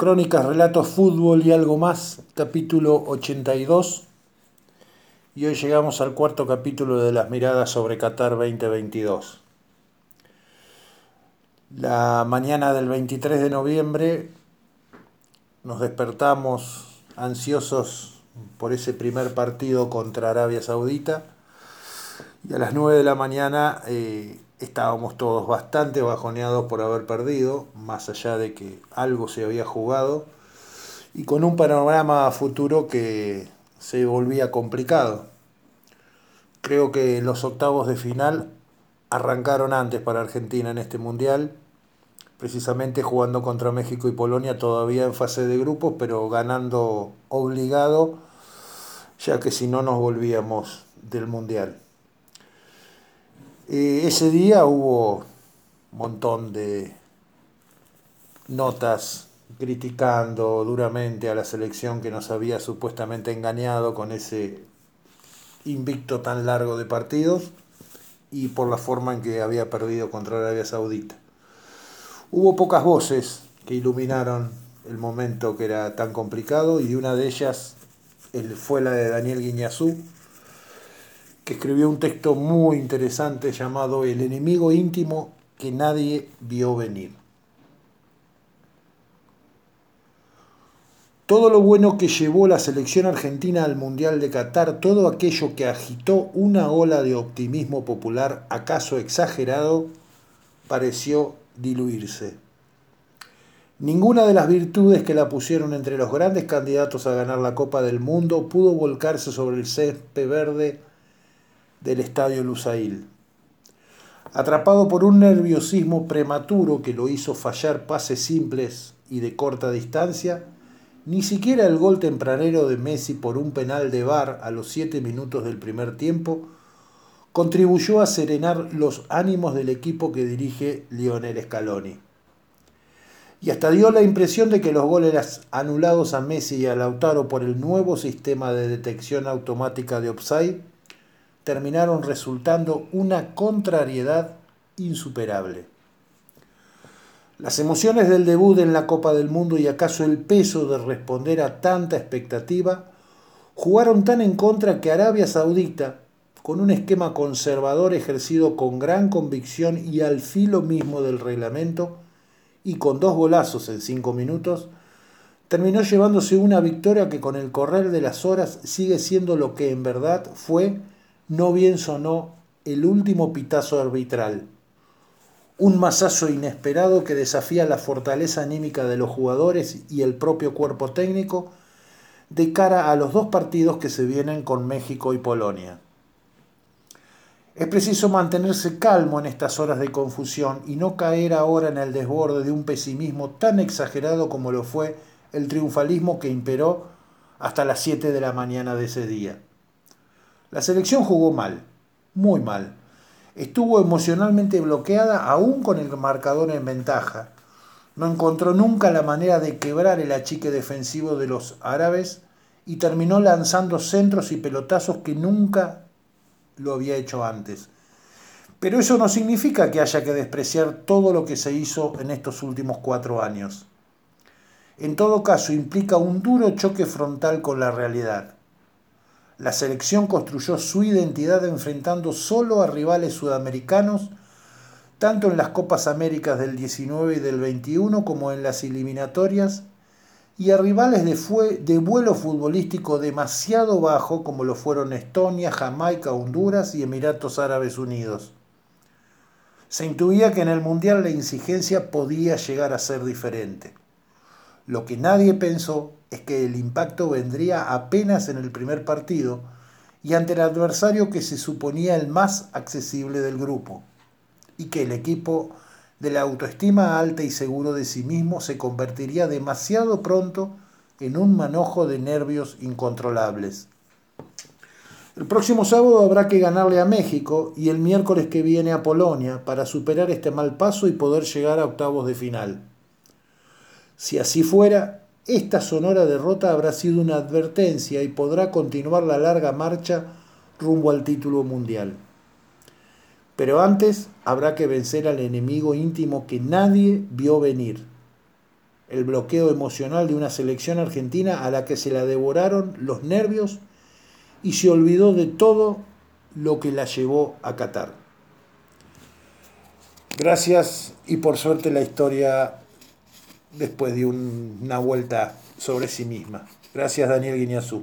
Crónicas, relatos, fútbol y algo más, capítulo 82. Y hoy llegamos al cuarto capítulo de las miradas sobre Qatar 2022. La mañana del 23 de noviembre nos despertamos ansiosos por ese primer partido contra Arabia Saudita y a las 9 de la mañana eh, estábamos todos bastante bajoneados por haber perdido, más allá de que algo se había jugado, y con un panorama futuro que se volvía complicado. Creo que los octavos de final arrancaron antes para Argentina en este mundial, precisamente jugando contra México y Polonia todavía en fase de grupos, pero ganando obligado, ya que si no nos volvíamos del mundial. Eh, ese día hubo un montón de notas criticando duramente a la selección que nos había supuestamente engañado con ese invicto tan largo de partidos y por la forma en que había perdido contra Arabia Saudita. Hubo pocas voces que iluminaron el momento que era tan complicado y una de ellas fue la de Daniel Guiñazú, escribió un texto muy interesante llamado El enemigo íntimo que nadie vio venir. Todo lo bueno que llevó la selección argentina al Mundial de Qatar, todo aquello que agitó una ola de optimismo popular, acaso exagerado, pareció diluirse. Ninguna de las virtudes que la pusieron entre los grandes candidatos a ganar la Copa del Mundo pudo volcarse sobre el césped verde del estadio Lusail. Atrapado por un nerviosismo prematuro que lo hizo fallar pases simples y de corta distancia, ni siquiera el gol tempranero de Messi por un penal de VAR a los siete minutos del primer tiempo contribuyó a serenar los ánimos del equipo que dirige Lionel Scaloni. Y hasta dio la impresión de que los goles anulados a Messi y a Lautaro por el nuevo sistema de detección automática de offside terminaron resultando una contrariedad insuperable. Las emociones del debut en la Copa del Mundo y acaso el peso de responder a tanta expectativa jugaron tan en contra que Arabia Saudita, con un esquema conservador ejercido con gran convicción y al filo mismo del reglamento, y con dos golazos en cinco minutos, terminó llevándose una victoria que con el correr de las horas sigue siendo lo que en verdad fue no bien sonó el último pitazo arbitral. Un masazo inesperado que desafía la fortaleza anímica de los jugadores y el propio cuerpo técnico de cara a los dos partidos que se vienen con México y Polonia. Es preciso mantenerse calmo en estas horas de confusión y no caer ahora en el desborde de un pesimismo tan exagerado como lo fue el triunfalismo que imperó hasta las 7 de la mañana de ese día. La selección jugó mal, muy mal. Estuvo emocionalmente bloqueada aún con el marcador en ventaja. No encontró nunca la manera de quebrar el achique defensivo de los árabes y terminó lanzando centros y pelotazos que nunca lo había hecho antes. Pero eso no significa que haya que despreciar todo lo que se hizo en estos últimos cuatro años. En todo caso, implica un duro choque frontal con la realidad. La selección construyó su identidad enfrentando solo a rivales sudamericanos, tanto en las Copas Américas del 19 y del 21 como en las eliminatorias, y a rivales de, de vuelo futbolístico demasiado bajo como lo fueron Estonia, Jamaica, Honduras y Emiratos Árabes Unidos. Se intuía que en el Mundial la exigencia podía llegar a ser diferente. Lo que nadie pensó es que el impacto vendría apenas en el primer partido y ante el adversario que se suponía el más accesible del grupo, y que el equipo de la autoestima alta y seguro de sí mismo se convertiría demasiado pronto en un manojo de nervios incontrolables. El próximo sábado habrá que ganarle a México y el miércoles que viene a Polonia para superar este mal paso y poder llegar a octavos de final. Si así fuera, esta sonora derrota habrá sido una advertencia y podrá continuar la larga marcha rumbo al título mundial. Pero antes habrá que vencer al enemigo íntimo que nadie vio venir, el bloqueo emocional de una selección argentina a la que se la devoraron los nervios y se olvidó de todo lo que la llevó a Qatar. Gracias y por suerte la historia después de una vuelta sobre sí misma. Gracias Daniel Guiñazú.